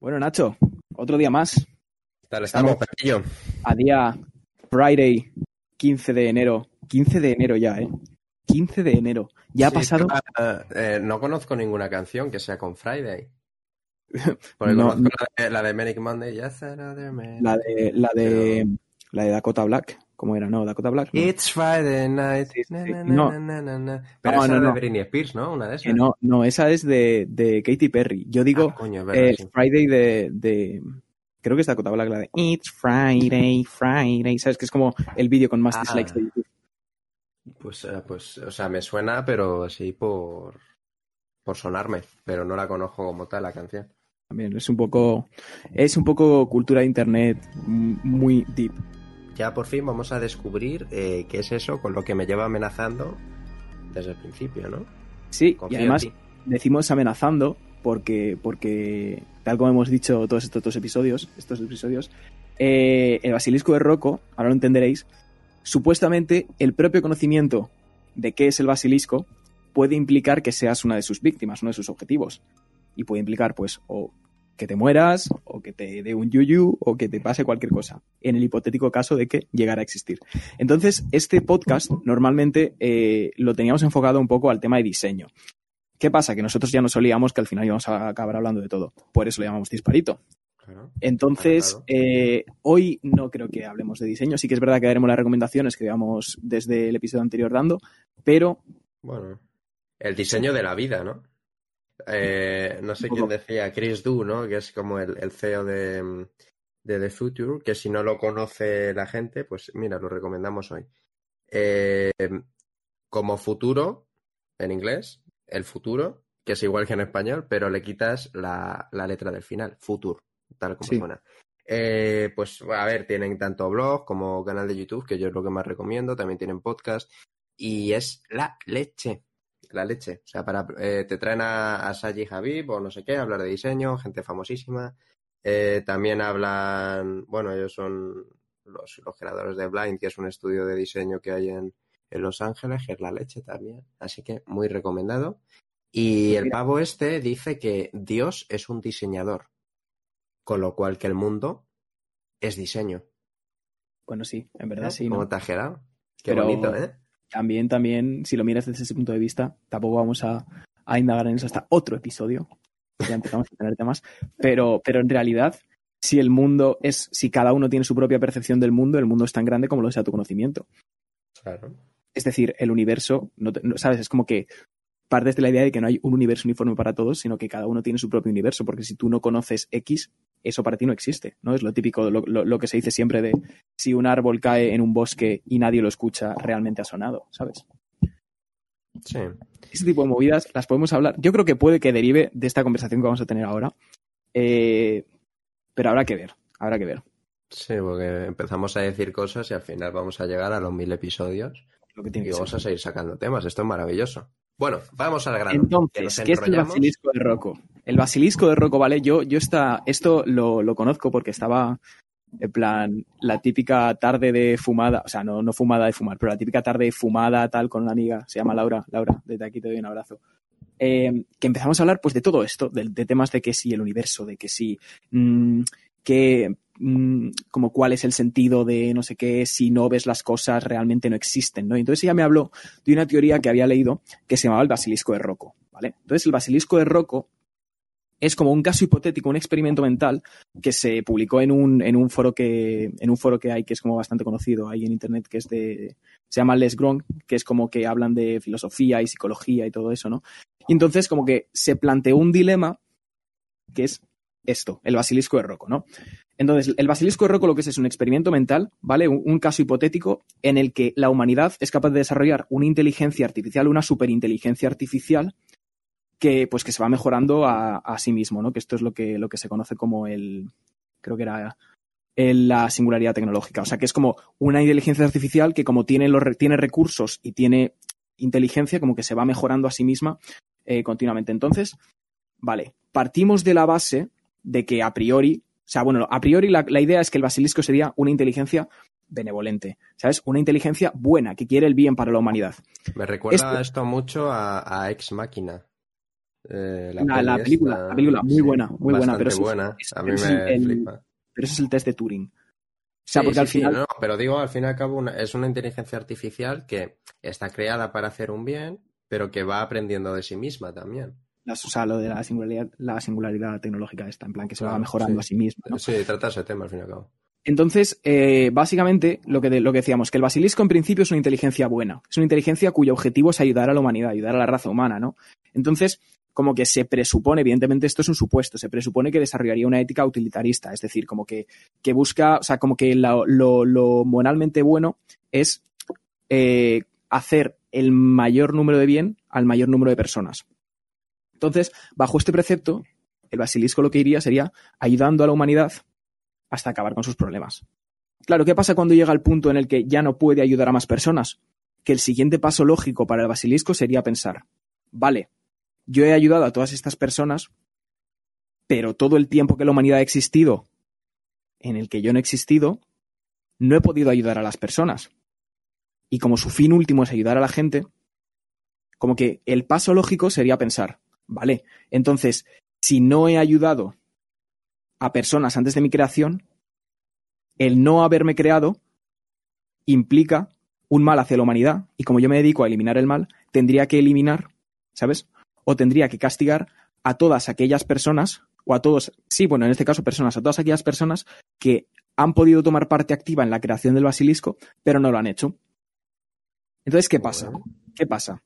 Bueno, Nacho, otro día más. Tal estamos, Petillo. A día Friday, 15 de enero. 15 de enero ya, ¿eh? 15 de enero. Ya ha Sí, pasado. pero, eh, no conozco ninguna canción que sea con Friday. Porque No, conozco la de, la de Manic Monday. Yes, another Manic- La de, la de, la de Dakota Black. ¿Cómo era? No, Dakota Black. no. It's Friday night. Sí, sí, Na, sí. na, No. Pero No, esa no, de no. Britney Spears, ¿no? Una de esas. Que no, no, esa es de, de Katy Perry. Yo digo Ah, coño, verdad, eh. Friday de, de. Creo que es Dakota Black, la de It's Friday, Friday. ¿Sabes? Que es como el vídeo con más Ah. dislikes de YouTube. Pues, eh, pues, o sea, me suena, pero sí por, por sonarme. Pero no la conozco como tal, la canción. También es un poco. Es un poco cultura de internet mm, muy deep. Ya por fin vamos a descubrir eh, qué es eso con lo que me lleva amenazando desde el principio, ¿no? Sí, Confío y además decimos amenazando porque, porque tal como hemos dicho todos estos dos episodios, estos episodios, eh, el basilisco de Rocco, ahora lo entenderéis, supuestamente el propio conocimiento de qué es el basilisco puede implicar que seas una de sus víctimas, uno de sus objetivos. Y puede implicar, pues, o que te mueras, o que te dé un yuyu, o que te pase cualquier cosa, en el hipotético caso de que llegara a existir. Entonces, este podcast normalmente eh, lo teníamos enfocado un poco al tema de diseño. ¿Qué pasa? Que nosotros ya nos olíamos que al final íbamos a acabar hablando de todo. Por eso lo llamamos disparito. Claro. Entonces, Claro, eh, hoy no creo que hablemos de diseño. Sí que es verdad que daremos las recomendaciones que llevamos desde el episodio anterior dando, pero Bueno, el diseño de la vida, ¿no? Eh, no sé quién decía, Chris Du, ¿no? Que es como el, el CEO de, de The Future, que si no lo conoce la gente, pues mira, lo recomendamos hoy. Eh, como futuro, en inglés, el futuro, que es igual que en español, pero le quitas la, la letra del final, future, tal como Sí. suena. Eh, pues a ver, tienen tanto blog como canal de YouTube, que yo es lo que más recomiendo, también tienen podcast, y es la leche, la leche. O sea, para, eh, te traen a, a Saji Habib o no sé qué, a hablar de diseño, gente famosísima. Eh, también hablan, bueno, ellos son los, los creadores de Blind, que es un estudio de diseño que hay en, en Los Ángeles, que es la leche también. Así que muy recomendado. Y el Mira. pavo este dice que Dios es un diseñador, con lo cual que el mundo es diseño. bueno, sí, en verdad sí. ¿Cómo ¿no? te? Qué Pero- bonito, ¿eh? También, también, si lo miras desde ese punto de vista, tampoco vamos a, a indagar en eso hasta otro episodio. Ya empezamos a tener temas. Pero, pero en realidad, si el mundo es, si cada uno tiene su propia percepción del mundo, el mundo es tan grande como lo sea tu conocimiento. Claro. Es decir, el universo, no te- no- ¿sabes? Es como que partes de la idea de que no hay un universo uniforme para todos, sino que cada uno tiene su propio universo, porque si tú no conoces X, eso para ti no existe, ¿no? Es lo típico, lo, lo- lo que se dice siempre de si un árbol cae en un bosque y nadie lo escucha, realmente ha sonado, ¿sabes? Sí. Este tipo de movidas las podemos hablar. Yo creo que puede que derive de esta conversación que vamos a tener ahora, Eh, pero habrá que ver, habrá que ver Sí, porque empezamos a decir cosas y al final vamos a llegar a los mil episodios lo que tiene y que vamos ser. a seguir sacando temas. Esto es maravilloso. Bueno, vamos al grano. Entonces, ¿qué es el basilisco de Rocco? El basilisco de Rocco, ¿vale? Yo, yo esta, esto lo, lo conozco porque estaba en plan la típica tarde de fumada, o sea, no, no fumada de fumar, pero la típica tarde de fumada tal con una amiga, se llama Laura, Laura, desde aquí te doy un abrazo. Eh, que empezamos a hablar pues de todo esto, de, de temas de que sí el universo, de que sí, mm, que mm, como cuál es el sentido de no sé qué, si no ves las cosas realmente no existen, ¿no? Entonces ella me habló de una teoría que había leído que se llamaba el basilisco de Rocco, ¿vale? Entonces el basilisco de Rocco es como un caso hipotético, un experimento mental que se publicó en un, en un foro que en un foro que hay que es como bastante conocido ahí en internet que es de se llama Les Gronk, que es como que hablan de filosofía y psicología y todo eso, ¿no? Y entonces como que se planteó un dilema que es esto, el basilisco de Rocco, ¿no? Entonces, el basilisco de Rocco lo que es es un experimento mental, ¿vale? Un, caso hipotético en el que la humanidad es capaz de desarrollar una inteligencia artificial, una superinteligencia artificial que, pues, que se va mejorando a, sí mismo, ¿no? Que esto es lo que, lo que se conoce como el, creo que era la singularidad tecnológica. O sea, que es como una inteligencia artificial que como tiene, los, tiene recursos y tiene inteligencia, como que se va mejorando a sí misma eh, continuamente. Entonces, vale, partimos de la base de que a priori, o sea, bueno, a priori la, la idea es que el basilisco sería una inteligencia benevolente, ¿sabes? Una inteligencia buena, que quiere el bien para la humanidad. Me recuerda Esto- esto mucho a, a Ex Máquina. Eh, La, película, la película, muy sí, buena, muy buena, pero es- buena. es- A mí pero me el- flipa. Pero ese es el test de Turing. O sea, Sí, porque sí, al final. no, pero digo, al fin y al cabo, una- es una inteligencia artificial que está creada para hacer un bien, pero que va aprendiendo de sí misma también. Las- o sea, lo de la singularidad, la singularidad tecnológica está en plan que se va mejorando sí. a sí misma. ¿no? Sí, trata ese tema al fin y al cabo. Entonces, eh, básicamente, lo que, de- lo que decíamos, que el basilisco en principio es una inteligencia buena. Es una inteligencia cuyo objetivo es ayudar a la humanidad, ayudar a la raza humana, ¿no? Entonces, como que se presupone, evidentemente esto es un supuesto, se presupone que desarrollaría una ética utilitarista, es decir, como que, que busca, o sea, como que lo, lo- lo moralmente bueno es eh, hacer el mayor número de bien al mayor número de personas. Entonces, bajo este precepto, el basilisco lo que iría sería ayudando a la humanidad hasta acabar con sus problemas. Claro, ¿qué pasa cuando llega el punto en el que ya no puede ayudar a más personas? Que el siguiente paso lógico para el basilisco sería pensar, vale, yo he ayudado a todas estas personas, pero todo el tiempo que la humanidad ha existido, en el que yo no he existido, no he podido ayudar a las personas. Y como su fin último es ayudar a la gente, como que el paso lógico sería pensar, vale, entonces, si no he ayudado a personas antes de mi creación, el no haberme creado implica un mal hacia la humanidad y como yo me dedico a eliminar el mal, tendría que eliminar, ¿sabes? O tendría que castigar a todas aquellas personas, o a todos, sí, bueno, en este caso personas, a todas aquellas personas que han podido tomar parte activa en la creación del basilisco, pero no lo han hecho. Entonces, ¿qué pasa? ¿Qué pasa?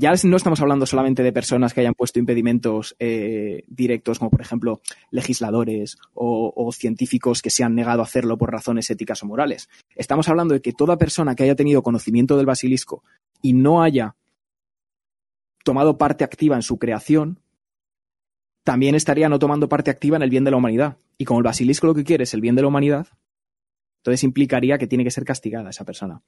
Ya no estamos hablando solamente de personas que hayan puesto impedimentos eh, directos, como por ejemplo legisladores o, o científicos que se han negado a hacerlo por razones éticas o morales. Estamos hablando de que toda persona que haya tenido conocimiento del basilisco y no haya tomado parte activa en su creación, también estaría no tomando parte activa en el bien de la humanidad. Y como el basilisco lo que quiere es el bien de la humanidad, entonces implicaría que tiene que ser castigada esa persona.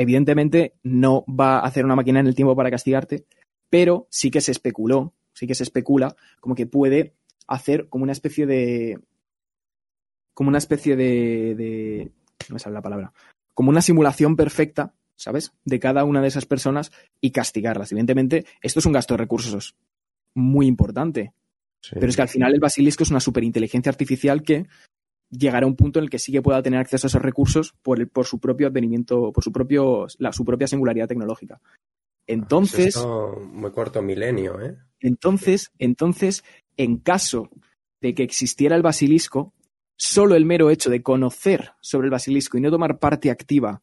Evidentemente no va a hacer una máquina en el tiempo para castigarte, pero sí que se especuló, sí que se especula como que puede hacer como una especie de como una especie de, de no me sale la palabra, como una simulación perfecta, ¿sabes? De cada una de esas personas y castigarlas. Evidentemente, esto es un gasto de recursos muy importante, Sí. pero es que al final el basilisco es una superinteligencia artificial que llegará a un punto en el que sí que pueda tener acceso a esos recursos por, el- por su propio advenimiento, por su propio, la, su propia singularidad tecnológica. Entonces, Esto muy corto milenio, ¿eh? entonces, entonces, en caso de que existiera el basilisco, solo el mero hecho de conocer sobre el basilisco y no tomar parte activa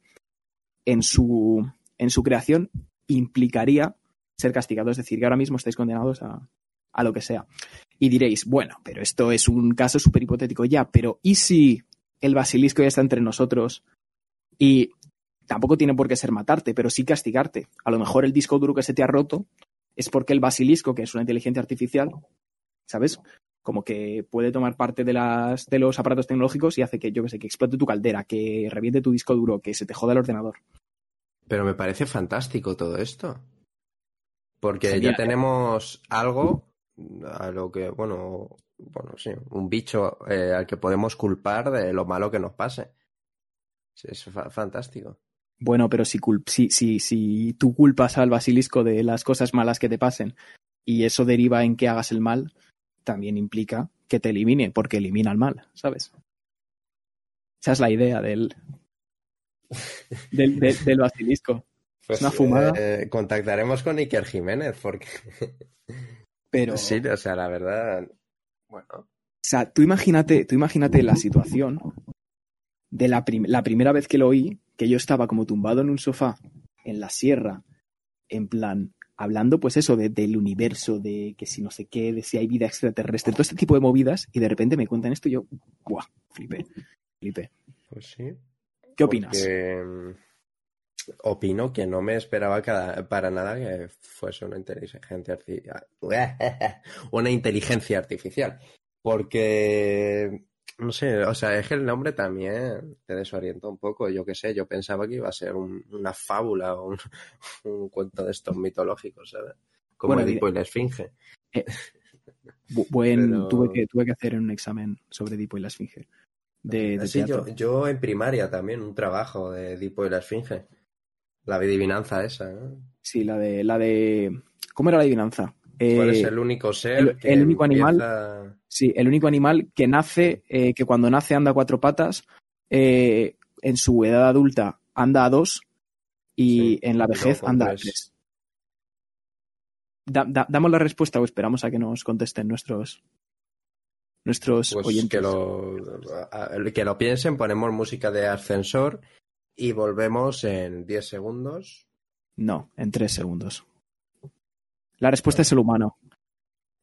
en su, en su creación implicaría ser castigado. Es decir, que ahora mismo estáis condenados a, a lo que sea. Y diréis, bueno, pero esto es un caso súper hipotético ya, pero ¿y si el basilisco ya está entre nosotros y tampoco tiene por qué ser matarte, pero sí castigarte? A lo mejor el disco duro que se te ha roto es porque el basilisco, que es una inteligencia artificial, ¿sabes? Como que puede tomar parte de, las, de los aparatos tecnológicos y hace que, yo que sé, que explote tu caldera, que reviente tu disco duro, que se te joda el ordenador. Pero me parece fantástico todo esto. Porque Genial, ya tenemos algo a lo que, bueno, bueno, sí, un bicho eh, al que podemos culpar de lo malo que nos pase. Es fa- fantástico. Bueno, pero si, cul- si, si, si tú culpas al basilisco de las cosas malas que te pasen y eso deriva en que hagas el mal, también implica que te elimine, porque elimina el mal, ¿sabes? Esa es la idea del, del, del- del basilisco. Pues, una fumada. eh, contactaremos con Iker Jiménez porque Pero, sí, o sea, la verdad, bueno, o sea, tú imagínate, tú imagínate la situación de la, prim- la primera vez que lo oí, que yo estaba como tumbado en un sofá en la sierra, en plan, hablando pues eso de- del universo, de que si no sé qué, de si hay vida extraterrestre, todo este tipo de movidas, y de repente me cuentan esto y yo, ¡buah! Flipé, flipé. pues sí. ¿Qué opinas? Porque, mm, opino que no me esperaba cada- para nada que fuese una inteligencia artificial. Una inteligencia artificial. Porque, no sé, o sea, es que el nombre también te desorienta un poco. Yo qué sé, yo pensaba que iba a ser un- una fábula o un, un cuento de estos mitológicos, ¿sabes? Como Bueno, Edipo y la Esfinge. Buen, pero- tuve, que, tuve que hacer un examen sobre Edipo y la Esfinge. De, de Sí, yo, yo en primaria también, un trabajo de Edipo y la Esfinge. La adivinanza esa, ¿no? Sí, la de, la de. ¿Cómo era la adivinanza? ¿Cuál es eh, el único ser el- que el único animal- Sí, el único animal que nace, eh, que cuando nace anda a cuatro patas, eh, en su edad adulta anda a dos y Sí, en la vejez anda a tres. tres. Da- da- ¿Damos la respuesta o esperamos a que nos contesten nuestros, nuestros Pues oyentes? lo, que lo piensen, ponemos música de ascensor y volvemos en 10 segundos. No, en tres segundos. La respuesta es el humano,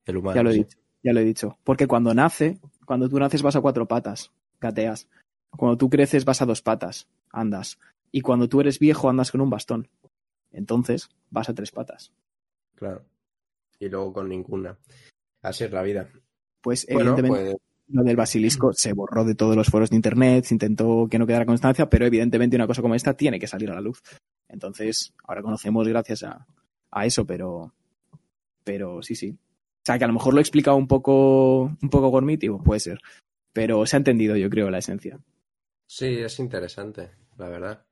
El humano. ya lo he dicho, ya lo he dicho. Porque cuando nace, cuando tú naces vas a cuatro patas, gateas. Cuando tú creces vas a dos patas, andas. Y cuando tú eres viejo andas con un bastón. Entonces vas a tres patas. Claro. Y luego con ninguna. Así es la vida. Pues Bueno, evidentemente pues lo del basilisco se borró de todos los foros de internet, se intentó que no quedara constancia, pero evidentemente una cosa como esta tiene que salir a la luz. Entonces, ahora conocemos gracias a, a eso, pero, pero sí, sí. O sea, que a lo mejor lo he explicado un poco, un poco gormitivo, puede ser. Pero se ha entendido, yo creo, la esencia. sí, es interesante, la verdad.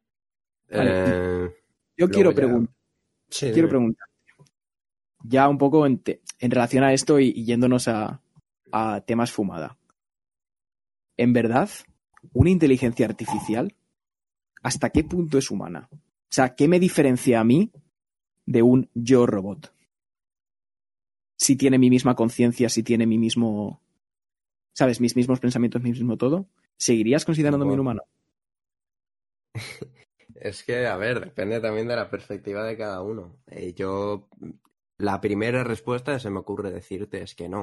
Vale. Eh, Yo quiero ya- preguntar, sí, quiero preguntar, ya un poco en, te- en relación a esto y, y yéndonos a, a temas fumada. En verdad, una inteligencia artificial, ¿hasta qué punto es humana? O sea, ¿qué me diferencia a mí de un yo robot? Si tiene mi misma conciencia, si tiene mi mismo, ¿sabes? Mis mismos pensamientos, mi mismo todo. ¿Seguirías considerándome un humano? Es que, a ver, depende también de la perspectiva de cada uno. Eh, yo, la primera respuesta que se me ocurre decirte es que no.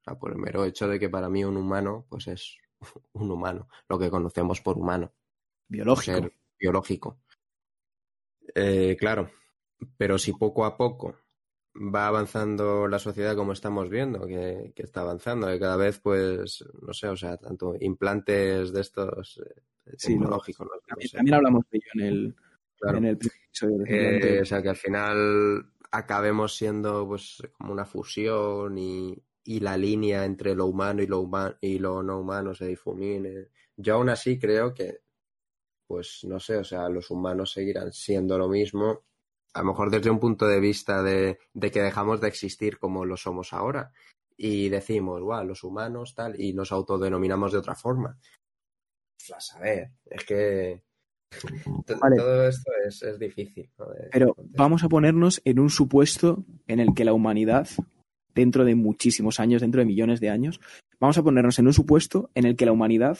O sea, por el mero hecho de que para mí un humano, pues es un humano, lo que conocemos por humano, Biológico. ser biológico. Eh, claro, pero si poco a poco va avanzando la sociedad como estamos viendo, que, que está avanzando, que cada vez, pues, no sé, o sea, tanto implantes de estos eh, Sí, tecnológicos, no- no También, sé. también hablamos de ello en el, Claro. en el episodio Eh, o sea, que al final acabemos siendo pues como una fusión y, y la línea entre lo humano y lo, y lo no humano se difumine. Yo aún así creo que, pues no sé, o sea, los humanos seguirán siendo lo mismo, a lo mejor desde un punto de vista de, de que dejamos de existir como lo somos ahora y decimos, guau, los humanos tal, y nos autodenominamos de otra forma. Pues, a saber, es que Vale. todo esto es, es difícil. Pero vamos a ponernos en un supuesto en el que la humanidad, dentro de muchísimos años, dentro de millones de años, vamos a ponernos en un supuesto en el que la humanidad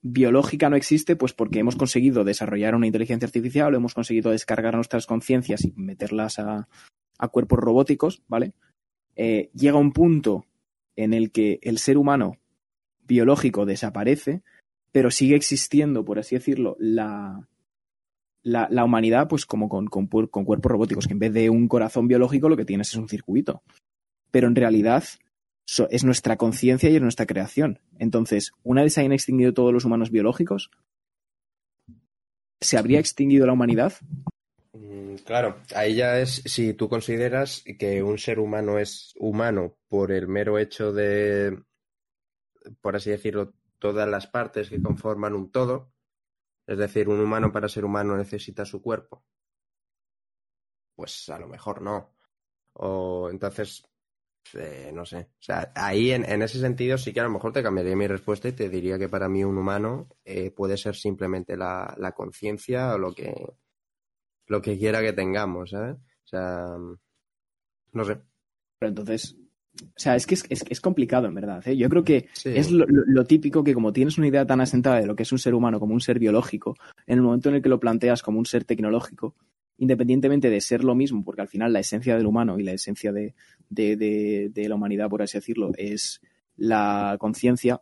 biológica no existe, pues porque hemos conseguido desarrollar una inteligencia artificial hemos conseguido descargar nuestras conciencias y meterlas a, cuerpos robóticos, ¿vale? Eh, llega un punto en el que el ser humano biológico desaparece, pero sigue existiendo, por así decirlo, la, humanidad, pues como con, con cuerpos robóticos, que en vez de un corazón biológico lo que tienes es un circuito. Pero en realidad es nuestra conciencia y es nuestra creación. Entonces, una vez se hayan extinguido todos los humanos biológicos, ¿se habría extinguido la humanidad? Mm, Claro, ahí ya es si tú consideras que un ser humano es humano por el mero hecho de, por así decirlo, todas las partes que conforman un todo. Es decir, un humano para ser humano necesita su cuerpo. Pues a lo mejor no. O entonces, eh, no sé. O sea, ahí en, en ese sentido sí que a lo mejor te cambiaría mi respuesta y te diría que para mí un humano eh, puede ser simplemente la, la conciencia o lo que, lo que quiera que tengamos, ¿sabes? O sea, no sé. Pero entonces, o sea, es que es, es- es complicado, en verdad. ¿eh? Yo creo que Sí. es lo, lo- lo típico que como tienes una idea tan asentada de lo que es un ser humano como un ser biológico, en el momento en el que lo planteas como un ser tecnológico, independientemente de ser lo mismo, porque al final la esencia del humano y la esencia de, de- de- de la humanidad, por así decirlo, es la conciencia,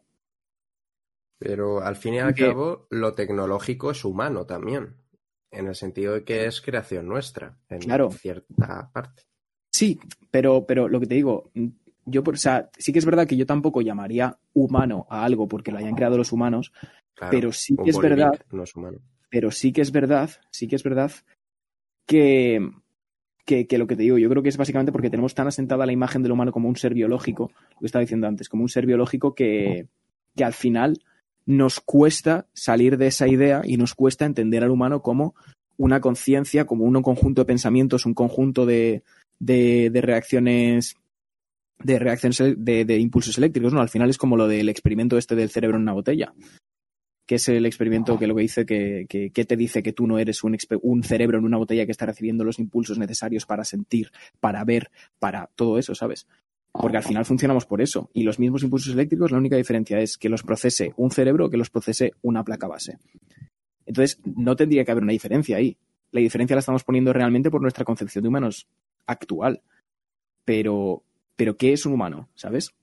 Pero al fin y al cabo, lo tecnológico es humano también. En el sentido de que es creación nuestra, en Claro. cierta parte. Sí, pero, pero lo que te digo, yo, o sea, sí que es verdad que yo tampoco llamaría humano a algo porque lo hayan creado los humanos, Claro, pero sí que es verdad No es humano. pero sí que es verdad, sí que es verdad que, que, lo que te digo, yo creo que es básicamente porque tenemos tan asentada la imagen del humano como un ser biológico, lo que estaba diciendo antes, como un ser biológico que, que al final nos cuesta salir de esa idea y nos cuesta entender al humano como una conciencia, como un conjunto de pensamientos, un conjunto de, de, de reacciones de reacciones de, de, impulsos eléctricos, ¿no? Al final es como lo del experimento este del cerebro en una botella, que es el experimento que lo que dice que, que, que te dice que tú no eres un, un, cerebro en una botella que está recibiendo los impulsos necesarios para sentir, para ver, para todo eso, ¿sabes? Porque al final funcionamos por eso. Y los mismos impulsos eléctricos, la única diferencia es que los procese un cerebro o que los procese una placa base. Entonces, no tendría que haber una diferencia ahí. La diferencia la estamos poniendo realmente por nuestra concepción de humanos actual. Pero, pero ¿qué es un humano? ¿Sabes?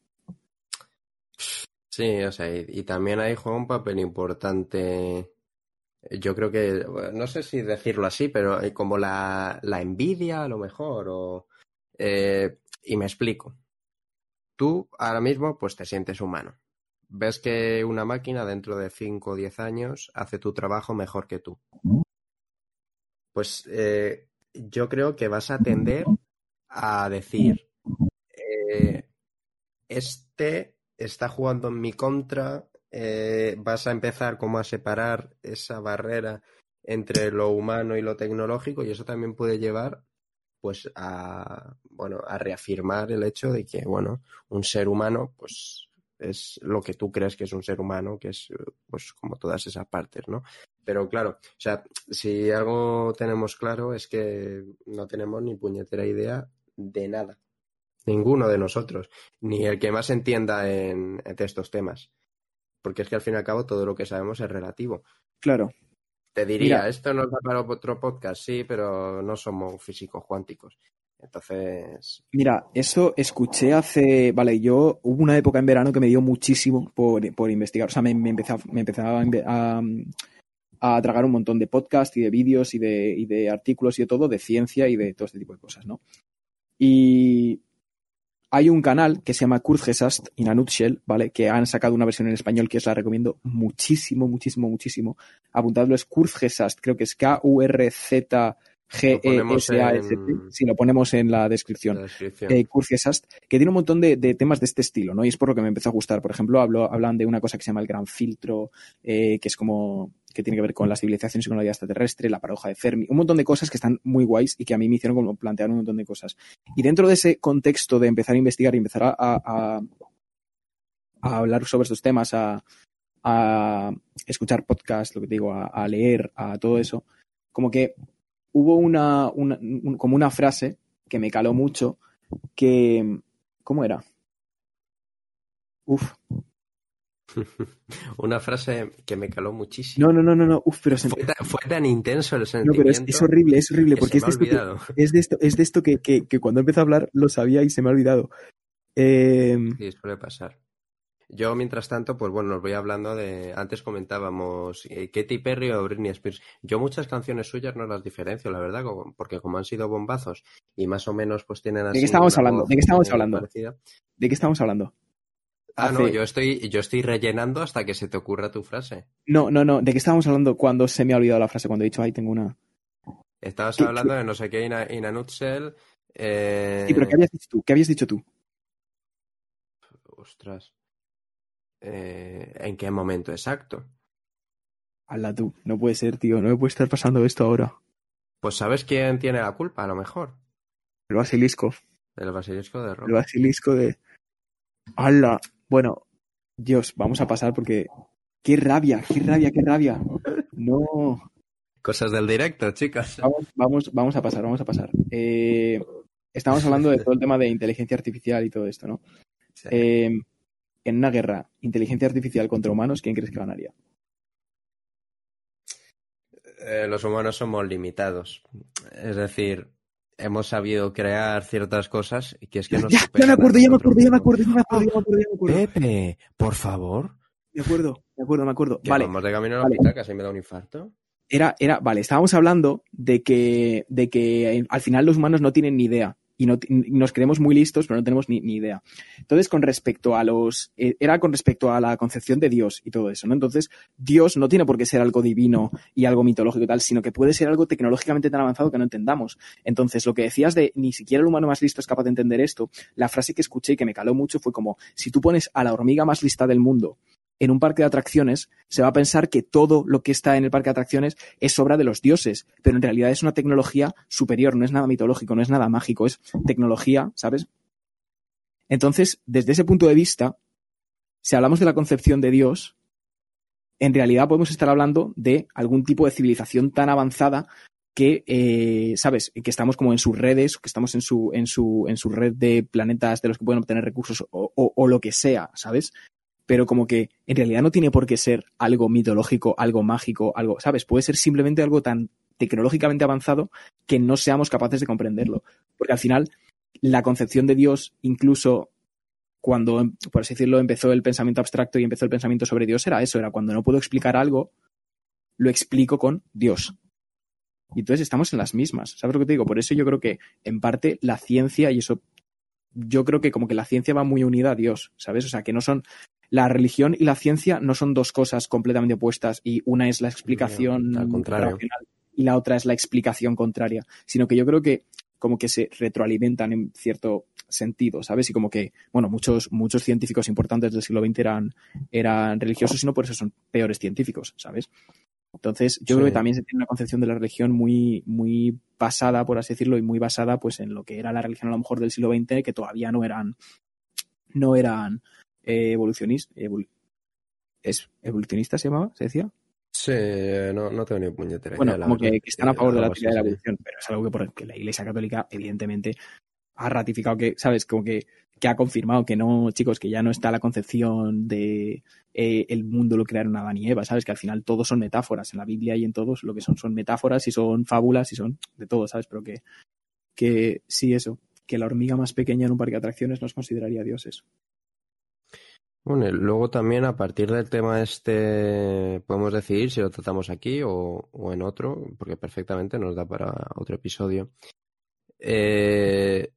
Sí, o sea, y, también ahí juega un papel importante. Yo creo que, no sé si decirlo así, pero como la, la envidia a lo mejor, o, eh, y me explico. Tú ahora mismo pues te sientes humano. Ves que una máquina dentro de 5 o 10 años hace tu trabajo mejor que tú. Pues eh, yo creo que vas a tender a decir, eh, este está jugando en mi contra, eh, vas a empezar como a separar esa barrera entre lo humano y lo tecnológico y eso también puede llevar pues a bueno a reafirmar el hecho de que bueno un ser humano pues es lo que tú crees que es un ser humano que es pues como todas esas partes no pero claro o sea si algo tenemos claro es que no tenemos ni puñetera idea de nada ninguno de nosotros ni el que más entienda en, en estos temas porque es que al fin y al cabo todo lo que sabemos es relativo claro te diría, Mira, esto nos da para otro podcast, sí, pero no somos físicos cuánticos. Entonces. Mira, eso escuché hace. Vale, yo. Hubo una época en verano que me dio muchísimo por, por investigar. O sea, me, me empezaba, me empezaba a, a, tragar un montón de podcasts y de vídeos y de, y de artículos y de todo, de ciencia y de todo este tipo de cosas, ¿no? Y hay un canal que se llama Kurzgesagt in a Nutshell, ¿vale? Que han sacado una versión en español que os la recomiendo muchísimo, muchísimo, muchísimo. Apuntadlo, es Kurzgesagt, creo que es K-U-R-Z. G-E-S-A-S-T, si lo ponemos en la descripción, la descripción. Eh, Kurzgesagt, que tiene un montón de, de, temas de este estilo, ¿no? Y es por lo que me empezó a gustar. Por ejemplo, hablo, hablan de una cosa que se llama el gran filtro, eh, que es como que tiene que ver con las civilizaciones y con la vida extraterrestre, la paradoja de Fermi, un montón de cosas que están muy guays y que a mí me hicieron como plantear un montón de cosas. Y dentro de ese contexto de empezar a investigar y empezar a, hablar sobre estos temas, a, escuchar podcasts, lo que te digo, a, leer, a todo eso, como que hubo una, una un, como una frase que me caló mucho, que, ¿cómo era? Uf, Una frase que me caló muchísimo. No, no, no, no, no. Uf, pero se... fue, tan, fue, tan, intenso el sentimiento. No, pero es, es horrible, es horrible, porque es de, esto que, es de, esto, es de esto que, que, que, cuando empecé a hablar lo sabía y se me ha olvidado. Eh... Sí, suele pasar. Yo, mientras tanto, pues bueno, os voy hablando de. Antes comentábamos eh, Katy Perry o Britney Spears. Yo muchas canciones suyas no las diferencio, la verdad, porque como han sido bombazos y más o menos pues tienen así. ¿De qué estamos hablando? ¿De qué estamos hablando? Parecida. ¿De qué estamos hablando? Ah, hace... no, yo estoy, yo estoy rellenando hasta que se te ocurra tu frase. No, no, no. ¿De qué estábamos hablando cuando se me ha olvidado la frase? Cuando he dicho, ahí tengo una. Estabas ¿Qué, hablando de no sé qué, in a, in a nutshell. Eh... Sí, pero ¿qué habías dicho tú? ¿Qué habías dicho tú? Ostras. Eh, ¿En qué momento exacto? Hala tú, no puede ser, tío. No me puede estar pasando esto ahora. Pues ¿sabes quién tiene la culpa, a lo mejor? El basilisco. El basilisco de rock. El basilisco de. ¡Hala! Bueno, Dios, vamos a pasar porque. ¡Qué rabia! ¡Qué rabia! ¡Qué rabia! No. Cosas del directo, chicas. Vamos, vamos, vamos a pasar, vamos a pasar. Eh, estamos hablando de todo el tema de inteligencia artificial y todo esto, ¿no? Sí. Eh, en una guerra, inteligencia artificial contra humanos, ¿quién crees que ganaría? Eh, los humanos somos limitados. Es decir, hemos sabido crear ciertas cosas y que es que no ya, ya me acuerdo, ya me acuerdo, ya me acuerdo, ya me acuerdo, ya me acuerdo, ya me acuerdo. Pepe, por favor. Me acuerdo, me acuerdo, me acuerdo. Vale. Vamos de camino a la vale. mitad, casi me da un infarto. Era, era, vale, estábamos hablando de que, de que al final los humanos no tienen ni idea y, no, nos creemos muy listos, pero no tenemos ni, ni, idea. Entonces, con respecto a los. Eh, era con respecto a la concepción de Dios y todo eso, ¿no? Entonces, Dios no tiene por qué ser algo divino y algo mitológico y tal, sino que puede ser algo tecnológicamente tan avanzado que no entendamos. Entonces, lo que decías de ni siquiera el humano más listo es capaz de entender esto, la frase que escuché y que me caló mucho fue como: si tú pones a la hormiga más lista del mundo en un parque de atracciones, se va a pensar que todo lo que está en el parque de atracciones es obra de los dioses, pero en realidad es una tecnología superior, no es nada mitológico, no es nada mágico, es tecnología, ¿sabes? Entonces, desde ese punto de vista, si hablamos de la concepción de Dios, en realidad podemos estar hablando de algún tipo de civilización tan avanzada que, eh, ¿sabes? Que estamos como en sus redes, que estamos en su, en su, en su red de planetas de los que pueden obtener recursos o, o lo que sea, ¿sabes? Pero como que en realidad no tiene por qué ser algo mitológico, algo mágico, algo, ¿sabes? Puede ser simplemente algo tan tecnológicamente avanzado que no seamos capaces de comprenderlo. Porque al final, la concepción de Dios, incluso cuando, por así decirlo, empezó el pensamiento abstracto y empezó el pensamiento sobre Dios, era eso, era cuando no puedo explicar algo, lo explico con Dios. Y entonces estamos en las mismas. ¿Sabes lo que te digo? Por eso yo creo que, en parte, la ciencia, y eso, yo creo que como que la ciencia va muy unida a Dios, ¿sabes? O sea, que no son. La religión y la ciencia no son dos cosas completamente opuestas y una es la explicación al contrario. racional y la otra es la explicación contraria, sino que yo creo que como que se retroalimentan en cierto sentido, ¿sabes? Y como que, bueno, muchos, muchos científicos importantes del siglo XX eran, eran religiosos y no por eso son peores científicos, ¿sabes? Entonces, yo Sí. creo que también se tiene una concepción de la religión muy, muy basada, por así decirlo, y muy basada pues en lo que era la religión a lo mejor del siglo XX, que todavía no eran, no eran evolucionistas. ¿Es evolucionista se llamaba? ¿Se decía? Sí, no, no tengo ni puñetera Bueno, como que, están a favor de la teoría de la evolución, pero es algo que por que la Iglesia Católica, evidentemente, ha ratificado que, ¿sabes? Como que, que ha confirmado que no, chicos, que ya no está la concepción de eh, el mundo lo crearon Adán y Eva, ¿sabes? Que al final todos son metáforas en la Biblia y en todos lo que son son metáforas y son fábulas y son de todo, ¿sabes? Pero que, que sí, eso, que la hormiga más pequeña en un parque de atracciones nos consideraría dioses. Bueno, y luego también a partir del tema este podemos decidir si lo tratamos aquí o, o en otro, porque perfectamente nos da para otro episodio. Eh,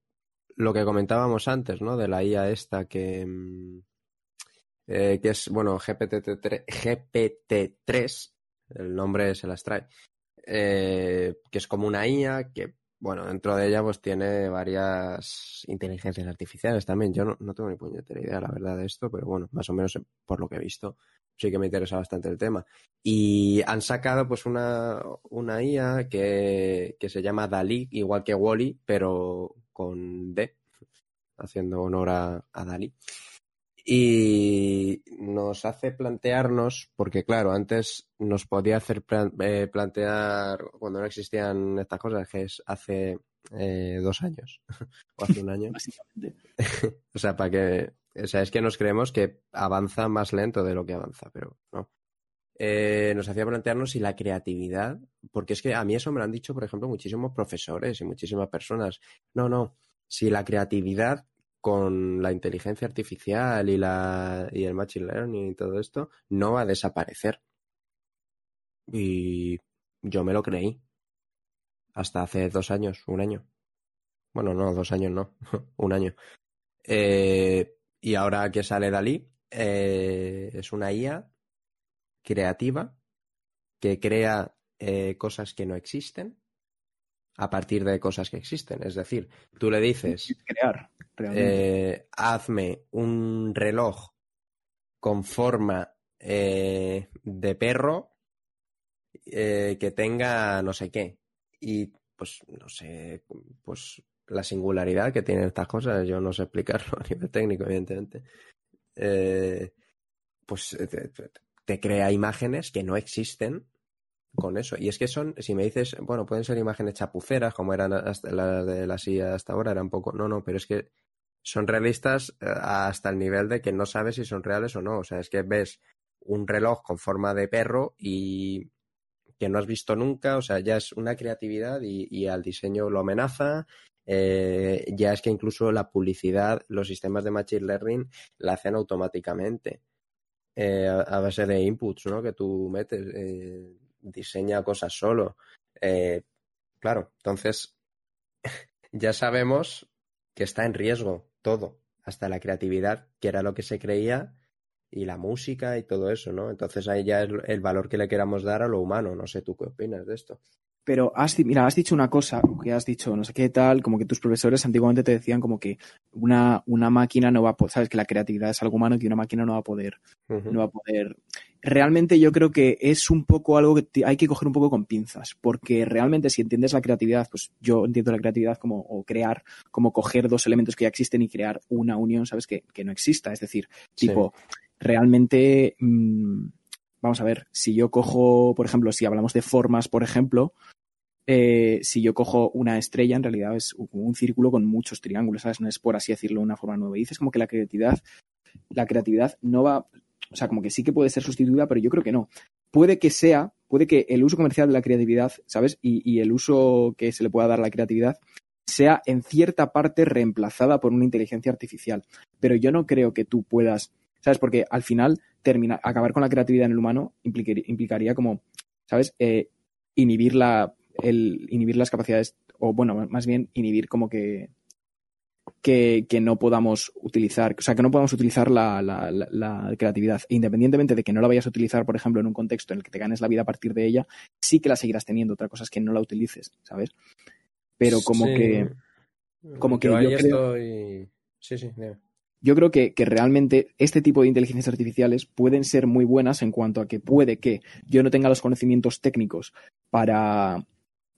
lo que comentábamos antes, ¿no? De la IA esta que, mm, eh, que es, bueno, GPT-3, GPT-3, el nombre se las trae, eh, que es como una IA que, bueno, dentro de ella pues tiene varias inteligencias artificiales también. Yo no, no tengo ni puñetera idea, la verdad, de esto, pero bueno, más o menos por lo que he visto, sí que me interesa bastante el tema. Y han sacado pues una, una IA que, que se llama Dalí, igual que Wally, pero con D, haciendo honor a, a Dalí. Y nos hace plantearnos, porque claro, antes nos podía hacer plan- eh, plantear cuando no existían estas cosas, que es hace eh, dos años o hace un año. Básicamente. O sea, para que. O sea, es que nos creemos que avanza más lento de lo que avanza, pero no. Eh, nos hacía plantearnos si la creatividad, porque es que a mí eso me lo han dicho, por ejemplo, muchísimos profesores y muchísimas personas. No, no, si la creatividad con la inteligencia artificial y, la, y el machine learning y todo esto no va a desaparecer. Y yo me lo creí. Hasta hace dos años, un año. Bueno, no, dos años no, un año. Eh, y ahora que sale Dalí, eh, es una IA creativa que crea eh, cosas que no existen a partir de cosas que existen. Es decir, tú le dices, Crear. Eh, hazme un reloj con forma eh, de perro eh, que tenga no sé qué. Y pues no sé, pues la singularidad que tienen estas cosas, yo no sé explicarlo a nivel técnico, evidentemente. Pues te, crea imágenes que no existen con eso. Y es que son, si me dices, bueno, pueden ser imágenes chapuceras, como eran las de la silla hasta ahora, era un poco. No, no, pero es que son realistas eh, hasta el nivel de que no sabes si son reales o no. O sea, es que ves un reloj con forma de perro y que no has visto nunca, o sea, ya es una creatividad y, y al diseño lo amenaza. Eh, ya es que incluso la publicidad, los sistemas de machine learning la hacen automáticamente eh, a, base de inputs, ¿no? Que tú metes, eh, diseña cosas solo. Eh, claro, entonces ya sabemos que está en riesgo todo, hasta la creatividad, que era lo que se creía, y la música y todo eso, ¿no? Entonces ahí ya es el valor que le queramos dar a lo humano. No sé tú qué opinas de esto. Pero has, mira, has dicho una cosa, que has dicho no sé qué tal, como que tus profesores antiguamente te decían como que una, una máquina no va a poder, sabes que la creatividad es algo humano que una máquina no va a poder, no va a poder. Realmente yo creo que es un poco algo que hay que coger un poco con pinzas, porque realmente si entiendes la creatividad, pues yo entiendo la creatividad como o crear, como coger dos elementos que ya existen y crear una unión, sabes que, que no exista. Es decir, tipo, realmente mmm, vamos a ver, si yo cojo, por ejemplo, si hablamos de formas, por ejemplo, eh, si yo cojo una estrella, en realidad es un círculo con muchos triángulos, ¿sabes? No es, por así decirlo, una forma nueva. Y dices como que la creatividad, la creatividad no va, o sea, como que sí que puede ser sustituida, pero yo creo que no. Puede que sea, puede que el uso comercial de la creatividad, ¿sabes? Y, el uso que se le pueda dar a la creatividad sea en cierta parte reemplazada por una inteligencia artificial. Pero yo no creo que tú puedas, ¿sabes? Porque al final terminar, acabar con la creatividad en el humano implicaría, implicaría como, ¿sabes? Eh, inhibir la, el inhibir las capacidades, o bueno, más bien inhibir como que, que, que, no podamos utilizar, o sea, que no podamos utilizar la, la, la, la, creatividad. E independientemente de que no la vayas a utilizar, por ejemplo, en un contexto en el que te ganes la vida a partir de ella, sí que la seguirás teniendo. Otra cosa es que no la utilices, ¿sabes? Pero como sí. que. Como que yo, yo creo, estoy... Sí, sí, yo creo que, que, realmente este tipo de inteligencias artificiales pueden ser muy buenas en cuanto a que puede que yo no tenga los conocimientos técnicos para,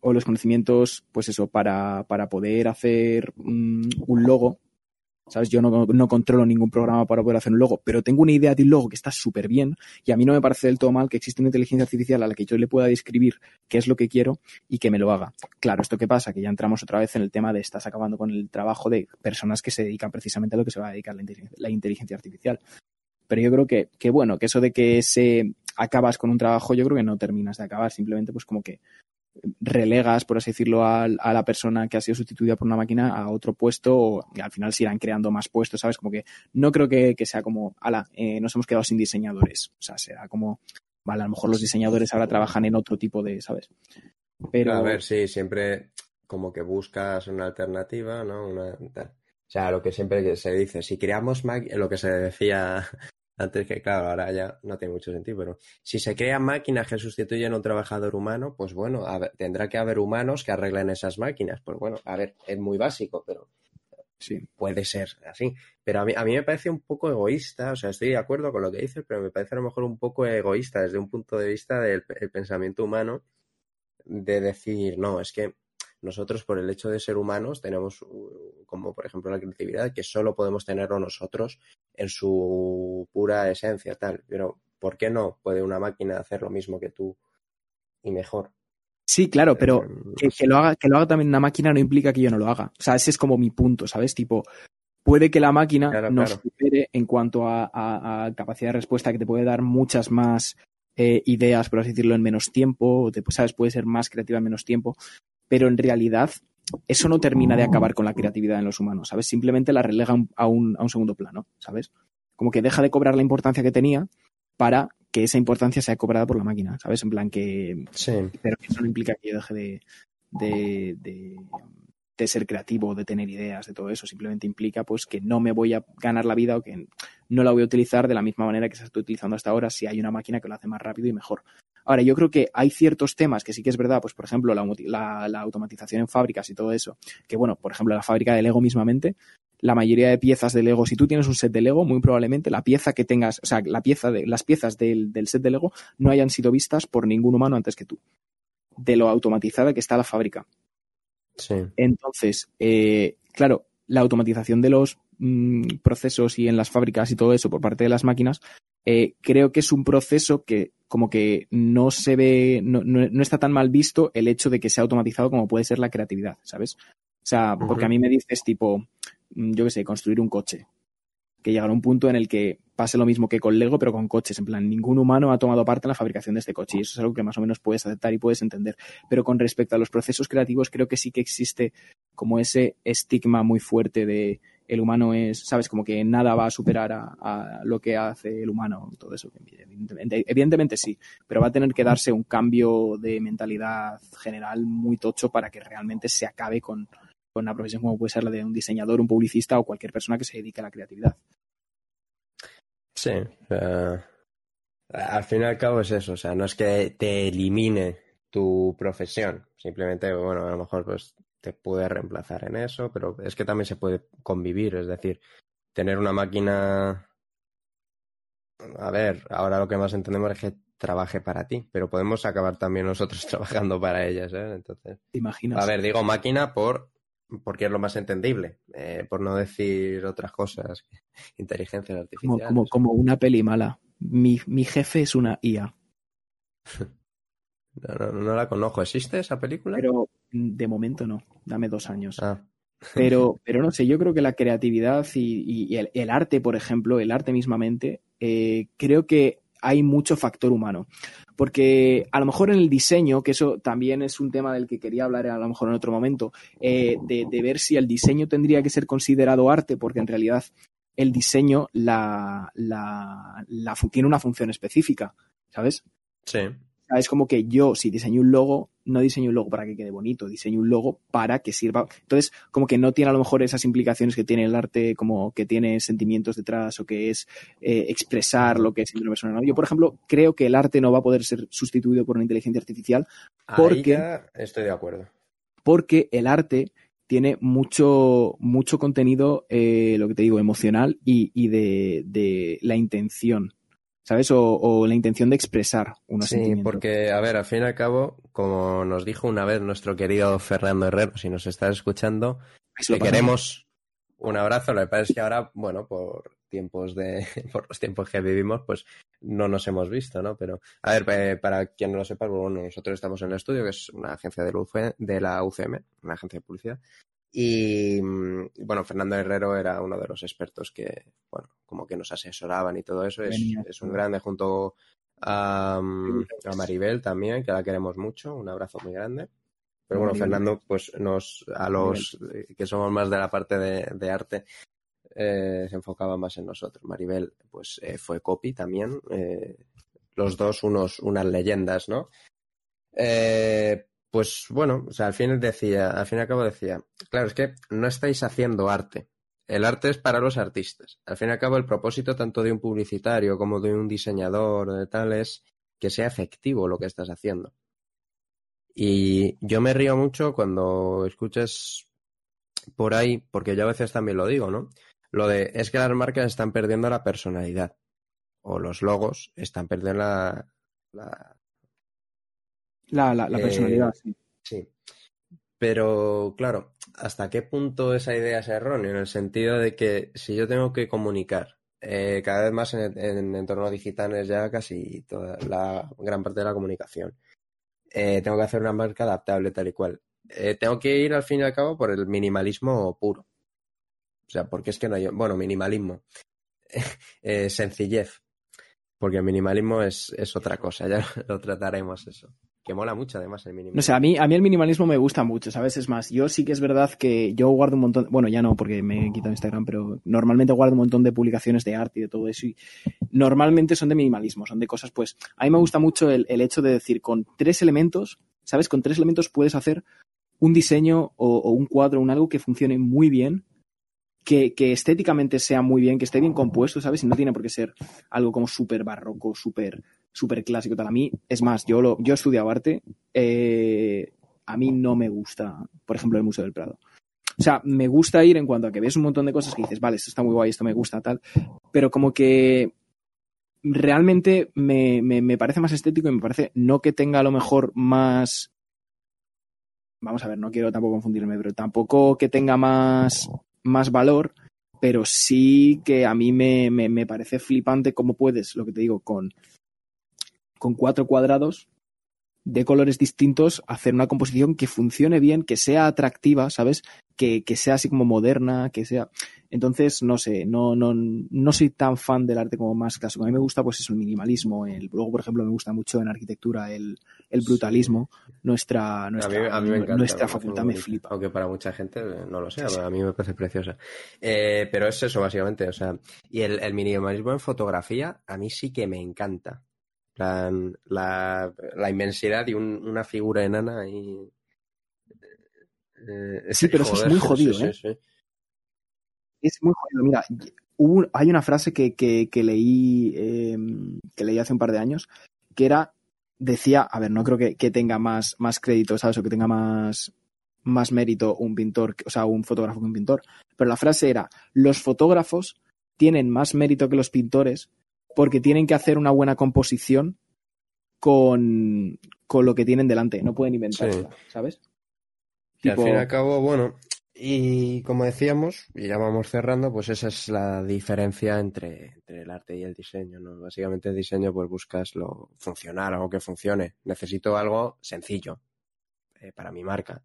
o los conocimientos, pues eso, para, para poder hacer um, un logo. ¿Sabes? Yo no, no, controlo ningún programa para poder hacer un logo, pero tengo una idea de un logo que está súper bien y a mí no me parece del todo mal que exista una inteligencia artificial a la que yo le pueda describir qué es lo que quiero y que me lo haga. Claro, ¿esto qué pasa? Que ya entramos otra vez en el tema de estás acabando con el trabajo de personas que se dedican precisamente a lo que se va a dedicar la inteligencia, la inteligencia artificial. Pero yo creo que, que, bueno, que eso de que se acabas con un trabajo, yo creo que no terminas de acabar, simplemente pues como que relegas, por así decirlo, a, la persona que ha sido sustituida por una máquina a otro puesto o, al final se irán creando más puestos, ¿sabes? Como que no creo que, que sea como, ala, eh, nos hemos quedado sin diseñadores. O sea, será como, vale, a lo mejor los diseñadores ahora trabajan en otro tipo de, ¿sabes? Pero... A ver, sí, siempre como que buscas una alternativa, ¿no? Una, o sea, lo que siempre se dice, si creamos lo que se decía antes que, claro, ahora ya no tiene mucho sentido, pero si se crean máquinas que sustituyen a un trabajador humano, pues bueno, ver, tendrá que haber humanos que arreglen esas máquinas. Pues bueno, a ver, es muy básico, pero sí, puede ser así. Pero a mí, a mí me parece un poco egoísta, o sea, estoy de acuerdo con lo que dices, pero me parece a lo mejor un poco egoísta desde un punto de vista del pensamiento humano de decir, no, es que nosotros por el hecho de ser humanos tenemos como por ejemplo la creatividad que solo podemos tenerlo nosotros en su pura esencia tal pero ¿por qué no puede una máquina hacer lo mismo que tú y mejor? Sí, claro, pero que, que, lo haga, que lo haga también una máquina no implica que yo no lo haga. O sea, ese es como mi punto, ¿sabes? Tipo, puede que la máquina claro, nos claro. supere en cuanto a, a, a, capacidad de respuesta, que te puede dar muchas más eh, ideas, por así decirlo, en menos tiempo, te, ¿sabes? Puede ser más creativa en menos tiempo, pero en realidad eso no termina de acabar con la creatividad en los humanos, ¿sabes? Simplemente la relega a un, a un segundo plano, ¿sabes? Como que deja de cobrar la importancia que tenía para que esa importancia sea cobrada por la máquina, ¿sabes? En plan que... Sí. Pero eso no implica que yo deje de, de, de, de, ser creativo, de tener ideas, de todo eso. Simplemente implica pues que no me voy a ganar la vida o que no la voy a utilizar de la misma manera que se está utilizando hasta ahora si hay una máquina que lo hace más rápido y mejor. Ahora, yo creo que hay ciertos temas que sí que es verdad, pues por ejemplo, la, la, la, automatización en fábricas y todo eso, que bueno, por ejemplo, la fábrica de Lego mismamente, la mayoría de piezas de Lego, si tú tienes un set de Lego, muy probablemente la pieza que tengas, o sea, la pieza de, las piezas del, del set de Lego no hayan sido vistas por ningún humano antes que tú, de lo automatizada que está la fábrica. Sí. Entonces, eh, claro, la automatización de los mmm, procesos y en las fábricas y todo eso por parte de las máquinas, eh, creo que es un proceso que como que no se ve, no, no, no, está tan mal visto el hecho de que sea automatizado como puede ser la creatividad, ¿sabes? O sea, porque uh -huh. a mí me dices tipo, mm, yo qué sé, construir un coche. Que llegará un punto en el que pase lo mismo que con Lego, pero con coches. En plan, ningún humano ha tomado parte en la fabricación de este coche y eso es algo que más o menos puedes aceptar y puedes entender. Pero con respecto a los procesos creativos, creo que sí que existe como ese estigma muy fuerte de el humano es, sabes, como que nada va a superar a, lo que hace el humano, todo eso. Evidentemente, sí, pero va a tener que darse un cambio de mentalidad general muy tocho para que realmente se acabe con, una profesión como puede ser la de un diseñador, un publicista o cualquier persona que se dedique a la creatividad. Sí, al fin y al cabo es eso, o sea, no es que te elimine tu profesión. Simplemente, bueno, a lo mejor pues te puede reemplazar en eso, pero es que también se puede convivir, es decir, tener una máquina... A ver, ahora lo que más entendemos es que trabaje para ti, pero podemos acabar también nosotros trabajando para ellas, ¿eh? Entonces, ¿Te imaginas? a ver, digo máquina por porque es lo más entendible, eh, por no decir otras cosas, inteligencia artificial. como, como una peli mala. Mi, mi jefe es una IA. No, no, no la conozco. ¿Existe esa película? Pero de momento no. Dame dos años. Ah, Pero, pero no sé, yo creo que la creatividad y, el, el arte, por ejemplo, el arte mismamente, eh, creo que hay mucho factor humano. Porque a lo mejor en el diseño, que eso también es un tema del que quería hablar a lo mejor en otro momento, eh, de, de ver si el diseño tendría que ser considerado arte, porque en realidad el diseño la, la, la fu- tiene una función específica, ¿sabes? sí. Sea, es como que yo, si diseño un logo, no diseño un logo para que quede bonito, diseño un logo para que sirva. Entonces, como que no tiene a lo mejor esas implicaciones que tiene el arte, como que tiene sentimientos detrás o que es eh, expresar lo que es una persona. Yo, por ejemplo, creo que el arte no va a poder ser sustituido por una inteligencia artificial Ahí Porque- ya estoy de acuerdo. porque el arte tiene mucho, mucho contenido, eh, lo que te digo, emocional y, y de, de la intención, ¿sabes? O, o la intención de expresar unos Sí, sentimientos. porque, a ver, al fin y al cabo, como nos dijo una vez nuestro querido Fernando Herrero, si nos estás escuchando, te pasamos. queremos un abrazo. Lo que pasa es que ahora, bueno, por tiempos de, por los tiempos que vivimos, pues no nos hemos visto, ¿no? Pero, a ver, para quien no lo sepa, bueno, nosotros estamos en el estudio, que es una agencia de la UCM, una agencia de publicidad. Y mm, bueno, Fernando Herrero era uno de los expertos que, bueno, como que nos asesoraban y todo eso. Es, un grande junto a, mm, a Maribel también, que la queremos mucho. Un abrazo muy grande. Pero bueno. Fernando, pues nos, a los eh, que somos más de la parte de, de arte, eh, se enfocaba más en nosotros. Maribel, pues eh, fue copy también. eh, los dos unos, unas leyendas, ¿no? Eh, pues bueno, o sea, al fin decía, al fin y al cabo decía, claro, es que no estáis haciendo arte. El arte es para los artistas. Al fin y al cabo, el propósito tanto de un publicitario como de un diseñador, de tal, es que sea efectivo lo que estás haciendo. Y yo me río mucho cuando escuchas por ahí, porque yo a veces también lo digo, ¿no? Lo de es que las marcas están perdiendo la personalidad. O los logos están perdiendo la, la, La, la, la Eh, personalidad, sí. Sí. Pero, claro, ¿hasta qué punto esa idea es errónea? En el sentido de que si yo tengo que comunicar eh, cada vez más en, en entornos digitales ya casi toda la gran parte de la comunicación, eh, tengo que hacer una marca adaptable tal y cual. Eh, tengo que ir al fin y al cabo por el minimalismo puro. O sea, porque es que no hay, bueno, minimalismo, Eh, sencillez, porque el minimalismo es, es otra cosa, ya lo trataremos eso. Que mola mucho además el minimalismo. No sé, a mí, a mí el minimalismo me gusta mucho, ¿sabes? Es más, yo sí que es verdad que yo guardo un montón, bueno, ya no, porque me he quitado Instagram, pero normalmente guardo un montón de publicaciones de arte y de todo eso, y normalmente son de minimalismo, son de cosas, pues, a mí me gusta mucho el, el hecho de decir, con tres elementos, ¿sabes? Con tres elementos puedes hacer un diseño o, un cuadro, un algo que funcione muy bien, que, que estéticamente sea muy bien, que esté bien compuesto, ¿sabes? Y no tiene por qué ser algo como súper barroco, súper súper clásico tal. A mí, es más, yo, lo, yo he estudiado arte, eh, a mí no me gusta, por ejemplo, el Museo del Prado. O sea, me gusta ir en cuanto a que ves un montón de cosas que dices, vale, esto está muy guay, esto me gusta, tal, pero como que realmente me, me, me parece más estético y me parece no que tenga a lo mejor más... Vamos a ver, no quiero tampoco confundirme, pero tampoco que tenga más, más valor, pero sí que a mí me, me, me parece flipante cómo puedes, lo que te digo, con, con cuatro cuadrados de colores distintos, hacer una composición que funcione bien, que sea atractiva, ¿sabes? Que, que sea así como moderna, que sea. Entonces, no sé, no, no, no soy tan fan del arte como más clásico. A mí me gusta, pues, eso, el minimalismo. El, luego, por ejemplo, me gusta mucho en arquitectura el, el brutalismo. Nuestra, nuestra, a mí, a mí me encanta, nuestra me facultad me flipa. Aunque para mucha gente eh, no lo sea, a mí me parece preciosa. Eh, pero es eso, básicamente. O sea, y el, el minimalismo en fotografía, a mí sí que me encanta. Plan, la, la inmensidad y un- una figura enana y. eh, Sí, pero eso es muy jodido, sí, ¿eh? sí, sí. Es muy jodido. Mira, hubo, hay una frase que, que, que leí eh, que leí hace un par de años que era decía, a ver, no creo que, que tenga más, más crédito, ¿sabes? O que tenga más, más mérito un pintor, o sea, un fotógrafo que un pintor. Pero la frase era, los fotógrafos tienen más mérito que los pintores porque tienen que hacer una buena composición con, con lo que tienen delante, no pueden inventarla, ¿sabes? Y al fin y al cabo, bueno, y como decíamos, y ya vamos cerrando, pues esa es la diferencia entre, entre, el arte y el diseño, ¿no? Básicamente el diseño pues buscas lo funcional, algo que funcione. Necesito algo sencillo eh, para mi marca,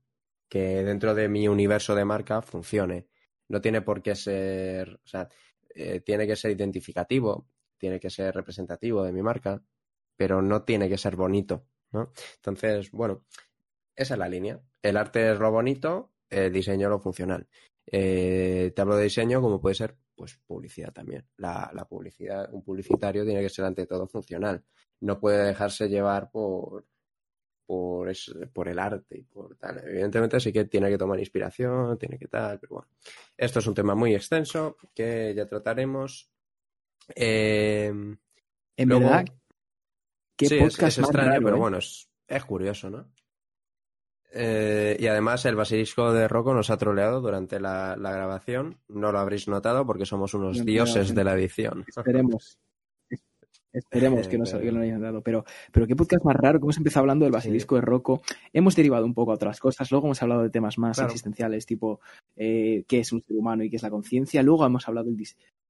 que dentro de mi universo de marca funcione. No tiene por qué ser, o sea, eh, tiene que ser identificativo, tiene que ser representativo de mi marca, pero no tiene que ser bonito, ¿no? Entonces, bueno, esa es la línea. El arte es lo bonito, el diseño lo funcional. Eh, te hablo de diseño como puede ser pues publicidad también. La, publicidad, un publicitario tiene que ser ante todo funcional. No puede dejarse llevar por, por, por el arte y por tal. Evidentemente sí que tiene que tomar inspiración, tiene que tal, pero bueno. Esto es un tema muy extenso que ya trataremos. Eh, en luego, verdad, ¿qué sí, podcast es, es extraño, raro, pero eh? bueno, es, es curioso, ¿no? Eh, y además el basilisco de Rocco nos ha troleado durante la, la, grabación. No lo habréis notado porque somos unos no, dioses no, de la edición. Esperemos. Esperemos que no, que no lo hayan dado. Pero, pero qué podcast más raro, cómo se empezó hablando del basilisco sí. de Rocco. Hemos derivado un poco a otras cosas. Luego hemos hablado de temas más claro. existenciales, tipo eh, qué es un ser humano y qué es la conciencia. Luego hemos hablado del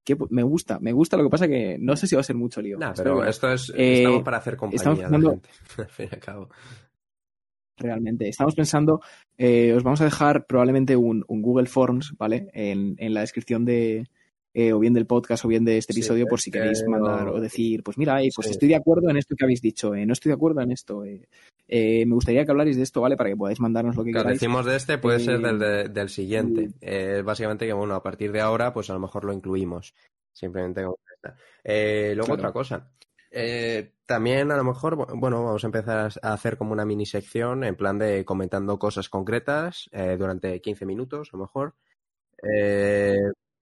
que me gusta, me gusta, lo que pasa que no sé si va a ser mucho lío. Nah, pero esto es eh, estamos para hacer compañía estamos pensando, la gente, al fin y al cabo. Realmente. Estamos pensando, eh, os vamos a dejar probablemente un, un Google Forms, ¿vale? En, en la descripción de, eh, o bien del podcast o bien de este episodio, sí, por si queréis mandar o decir, pues mira, eh, pues sí. estoy de acuerdo en esto que habéis dicho, eh, no estoy de acuerdo en esto, eh, eh, me gustaría que hablarais de esto, ¿vale? Para que podáis mandarnos lo que claro, queráis. decimos de este, puede ser del, de, del siguiente. Mm. básicamente que, bueno, a partir de ahora, pues a lo mejor lo incluimos. Simplemente como luego claro. otra cosa. Eh, también a lo mejor, bueno, vamos a empezar a hacer como una mini sección en plan de comentando cosas concretas eh, durante 15 minutos, a lo mejor. Eh,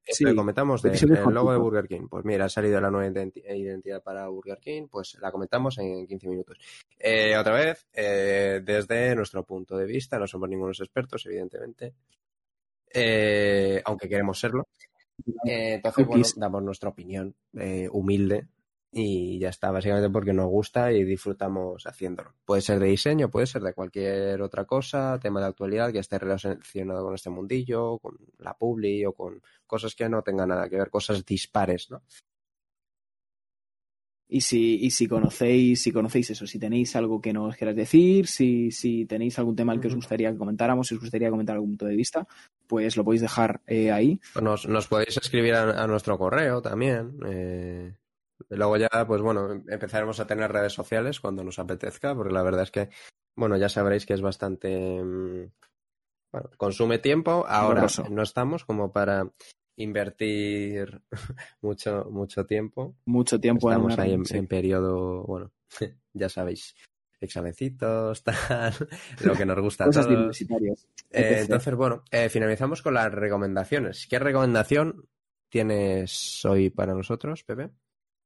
sí, comentamos del de, logo de Burger King. Pues mira, ha salido la nueva identidad para Burger King, pues la comentamos en 15 minutos. Eh, otra vez, eh, desde nuestro punto de vista, no somos ningunos expertos, evidentemente, eh, aunque queremos serlo. entonces, bueno, damos nuestra opinión humilde y ya está, básicamente porque nos gusta y disfrutamos haciéndolo. Puede ser de diseño, puede ser de cualquier otra cosa, tema de actualidad que esté relacionado con este mundillo, con la publi o con cosas que no tengan nada que ver, cosas dispares, ¿no? Y si, y si conocéis, si conocéis eso, si tenéis algo que nos queráis decir, si, si tenéis algún tema al que os gustaría que comentáramos, si os gustaría comentar algún punto de vista, pues lo podéis dejar eh, ahí. Nos, nos podéis escribir a, a nuestro correo también. Eh Luego ya, pues bueno, empezaremos a tener redes sociales cuando nos apetezca, porque la verdad es que, bueno, ya sabréis que es bastante... Bueno, consume tiempo. Ahora Borroso. no estamos como para invertir mucho, mucho tiempo. Mucho tiempo. Estamos ahí en, sí. en periodo, bueno, ya sabéis, examencitos, tal, lo que nos gusta Cosas. Eh, entonces, bueno, eh, finalizamos con las recomendaciones. ¿Qué recomendación tienes hoy para nosotros, Pepe?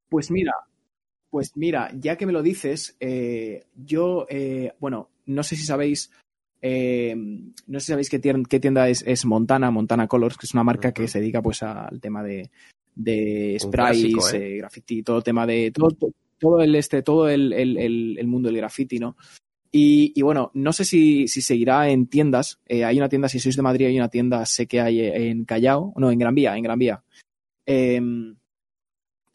Pues mira, pues mira, ya que me lo dices, eh, yo, eh, bueno, no sé si sabéis, eh, no sé si sabéis qué tienda, qué tienda es, es, Montana, Montana Colors, que es una marca uh -huh. que se dedica pues al tema de, de sprays, clásico, ¿eh? graffiti, todo el tema de, todo, todo el este, todo el, el, el, el mundo del graffiti, ¿no? Y, y, bueno, no sé si, si seguirá en tiendas. Eh, hay una tienda, si sois de Madrid, hay una tienda, sé que hay en Callao, no, en Gran Vía, en Gran Vía. Eh,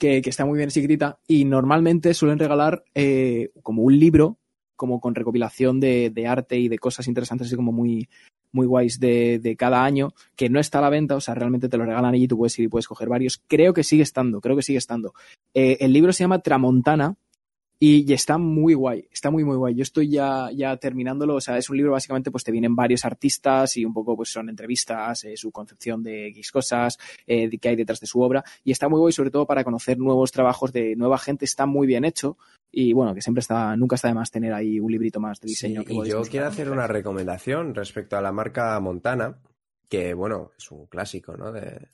que, que está muy bien escrita y normalmente suelen regalar eh, como un libro, como con recopilación de, de, arte y de cosas interesantes, así como muy, muy guays de, de, cada año, que no está a la venta, o sea, realmente te lo regalan allí y tú puedes ir y puedes coger varios. Creo que sigue estando, creo que sigue estando. Eh, el libro se llama Tramontana, y, y, está muy guay, está muy muy guay. Yo estoy ya, ya terminándolo, o sea, es un libro básicamente pues te vienen varios artistas y un poco pues son entrevistas, eh, su concepción de X cosas, eh, de qué hay detrás de su obra y está muy guay sobre todo para conocer nuevos trabajos de nueva gente, está muy bien hecho y bueno, que siempre está, nunca está de más tener ahí un librito más de diseño. Sí, que y yo quiero hacer una recomendación respecto a la marca Montana, que bueno, es un clásico, ¿no? De,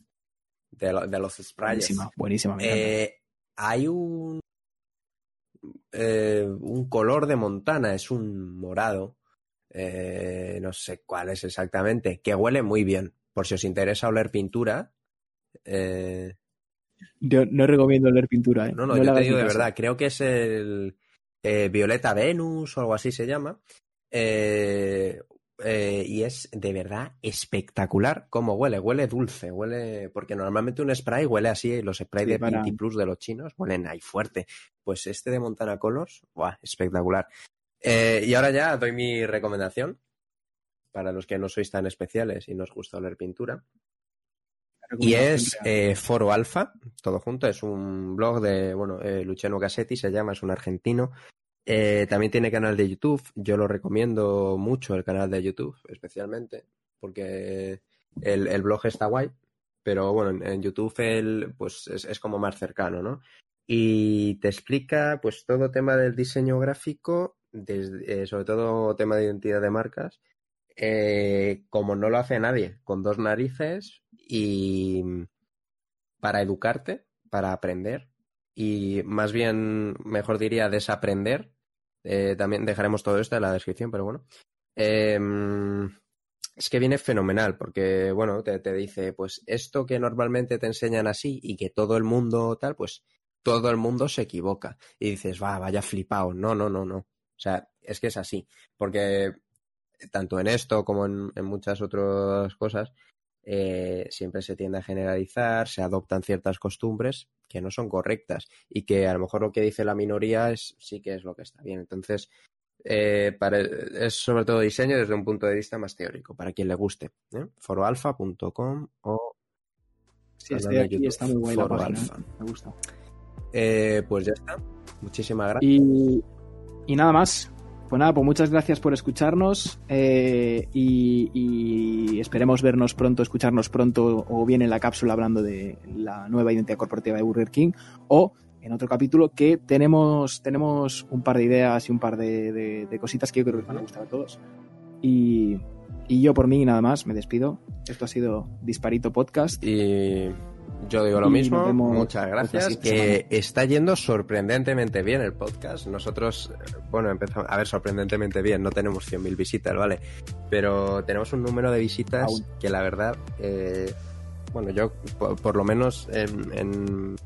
de, de los sprays. Buenísima, buenísima. Eh, hay un eh, un color de Montana, es un morado. eh, no sé cuál es exactamente, que huele muy bien. Por si os interesa oler pintura. eh, Yo no recomiendo leer pintura, ¿eh? no, no, le yo te digo de verdad, creo que es el Violeta Venus o algo así se llama. Eh, y es de verdad espectacular cómo huele. Huele dulce, huele. Porque normalmente un spray huele así, los sprays Sí, de para- Pinty Plus de los chinos huelen ahí fuerte. Pues este de Montana Colors, ¡buah! espectacular. Eh, y ahora ya doy mi recomendación para los que no sois tan especiales y no os gusta oler pintura. Y es eh, Foro Alfa, todo junto, es un blog de, bueno, eh, Luciano Cassetti se llama, es un argentino. Eh, también tiene canal de YouTube, yo lo recomiendo mucho el canal de YouTube, especialmente, porque el, blog está guay, pero bueno, en, YouTube él, pues es, como más cercano, ¿no? Y te explica, pues, todo tema del diseño gráfico, eh, sobre todo tema de identidad de marcas, eh, como no lo hace nadie, con dos narices y para educarte, para aprender y más bien, mejor diría, desaprender. Eh, también dejaremos todo esto en la descripción, pero bueno. Eh, es que viene fenomenal porque, bueno, te, te dice, pues esto que normalmente te enseñan así y que todo el mundo tal, pues todo el mundo se equivoca. Y dices, va, vaya flipado. No, no, no, no. O sea, es que es así. Porque tanto en esto como en muchas otras cosas, eh, siempre se tiende a generalizar, se adoptan ciertas costumbres que no son correctas y que a lo mejor lo que dice la minoría es sí que es lo que está bien. Entonces, eh, para, es sobre todo diseño desde un punto de vista más teórico, para quien le guste. ¿eh? foroalfa.com o Sí, estoy aquí, YouTube, está muy buena la Foro página, Alfa. ¿eh? me gusta. Pues ya está. Muchísimas gracias. Y, y nada más. Pues nada, pues muchas gracias por escucharnos eh, y, esperemos vernos pronto, escucharnos pronto o bien en la cápsula hablando de la nueva identidad corporativa de Burger King o en otro capítulo que tenemos, tenemos un par de ideas y un par de, cositas que yo creo que van a gustar a todos. Y, y yo por mí nada más me despido. Esto ha sido Disparito Podcast. Yo digo lo Y mismo, muchas gracias. Que está yendo sorprendentemente bien el podcast. Nosotros, eh, bueno, empezamos, a ver, sorprendentemente bien, no tenemos 100.000 visitas, ¿vale? Pero tenemos un número de visitas Aún. que la verdad, eh, bueno, yo por, por lo menos en, en-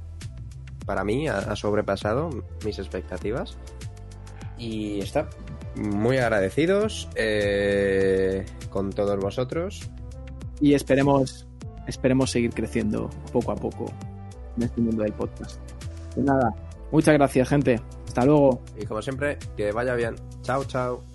para mí ha, ha sobrepasado mis expectativas. Y está muy agradecidos eh, con todos vosotros. y esperemos, esperemos seguir creciendo poco a poco en este mundo del podcast. Pues nada, muchas gracias, gente. Hasta luego. Y como siempre, que vaya bien. Chao, chao.